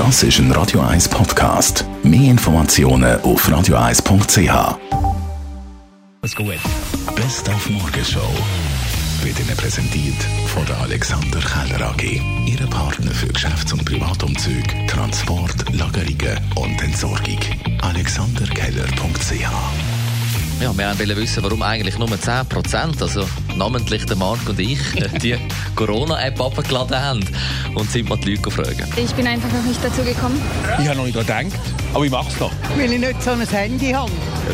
Das ist ein Radio 1 Podcast. Mehr Informationen auf radio1.ch. Alles gut. Best auf Morgenshow wird Ihnen präsentiert von der Alexander Keller AG. Ihre Partner für Geschäfts- und Privatumzüge, Transport, Lagerungen und Entsorgung. AlexanderKeller.ch Ja, wir wollten wissen, warum eigentlich nur 10%, also namentlich der Marc und ich, äh, die Corona-App abgeladen haben. Und sind mal die Leute fragen. Ich bin einfach noch nicht dazu gekommen. Ich habe noch nicht daran gedacht, aber ich mache es noch. Weil ich nicht so ein Handy habe.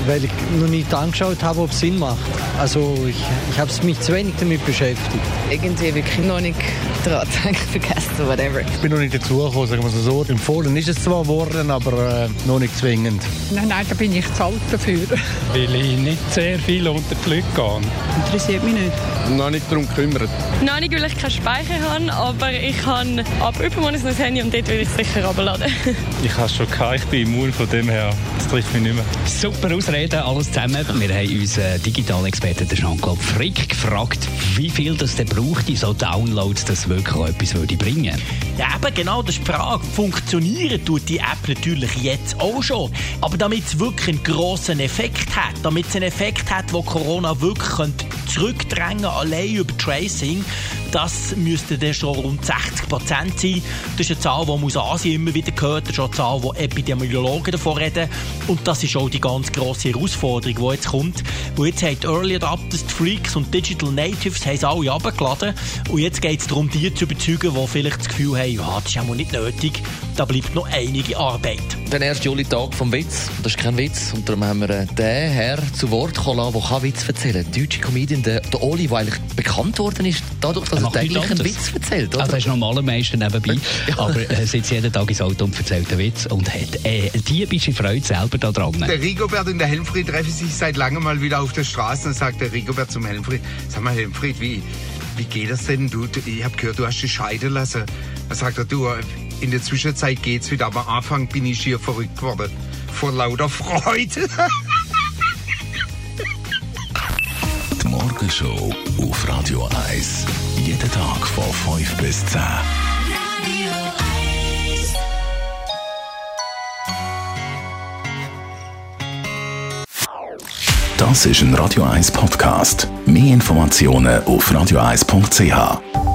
weil ich noch nicht angeschaut habe, ob es Sinn macht. Also ich, ich habe mich zu wenig damit beschäftigt. irgendwie wirklich noch nicht dran vergessen, whatever. Ich bin noch nicht dazugekommen, sagen wir es so. Empfohlen ist es zwar geworden, aber äh, noch nicht zwingend. Nein, nein, da bin ich zu alt dafür. weil ich nicht sehr viel unter die Leute gehe. Interessiert mich nicht. Noch nicht darum gekümmert. Noch nicht, weil ich keinen Speicher habe, aber ich habe ab übermorgen ein Handy und dort will ich es sicher runterladen. Ich habe es schon gehabt, ich bin immun, von dem her, das trifft mich nicht mehr. Super Ausreden, alles zusammen. Wir haben unseren Digitalexperten Jean-Claude Frick gefragt, wie viel das denn braucht, so Downloads, dass wirklich auch etwas würde bringen Ja, eben genau, das ist die Frage. Funktionieren tut die App natürlich jetzt auch schon. Aber damit es wirklich einen grossen Effekt hat, damit es einen Effekt hat, wo Corona wirklich könnte zurückdrängen allein über Tracing, das müsste dann schon rund 60 Prozent sein. Das ist eine Zahl, die man aus Asien immer wieder gehört. Das ist eine Zahl, wo Epidemiologen davon reden. Und das ist auch die ganz grosse Herausforderung, die jetzt kommt. Wo jetzt haben die Early Adapters, die Freaks und Digital Natives haben es alle runtergeladen. Und jetzt geht es darum, die zu überzeugen, die vielleicht das Gefühl haben, ja, das ist ja nicht nötig. Da bleibt noch einige Arbeit. Der erste Juli-Tag vom Witz. Das ist kein Witz. Und darum haben wir äh, den Herr zu Wort kommen lassen, der kann Witz erzählen kann. Der deutsche Comedian, der, der Oli, der eigentlich bekannt worden ist, dadurch, dass Er er, täglich einen. Witz erzählt. Oder? Also er ist normal am meisten nebenbei, Ja. aber er sitzt jeden Tag ins Auto und erzählt einen Witz und hat äh, diebische Freude selber daran. Der Rigobert und der Helmfried treffen sich seit langem mal wieder auf der Straße und sagt der Rigobert zum Helmfried, sag mal Helmfried, wie, wie geht das denn? Du, du- ich habe gehört, du hast dich scheiden lassen. Dann sagt er, du, in der Zwischenzeit geht's wieder, aber am Anfang bin ich schier verrückt geworden. Vor lauter Freude. Die Morgenshow auf Radio 1. Jeden Tag von 5 bis 10. Das ist ein Radio 1 Podcast. Mehr Informationen auf radio1.ch.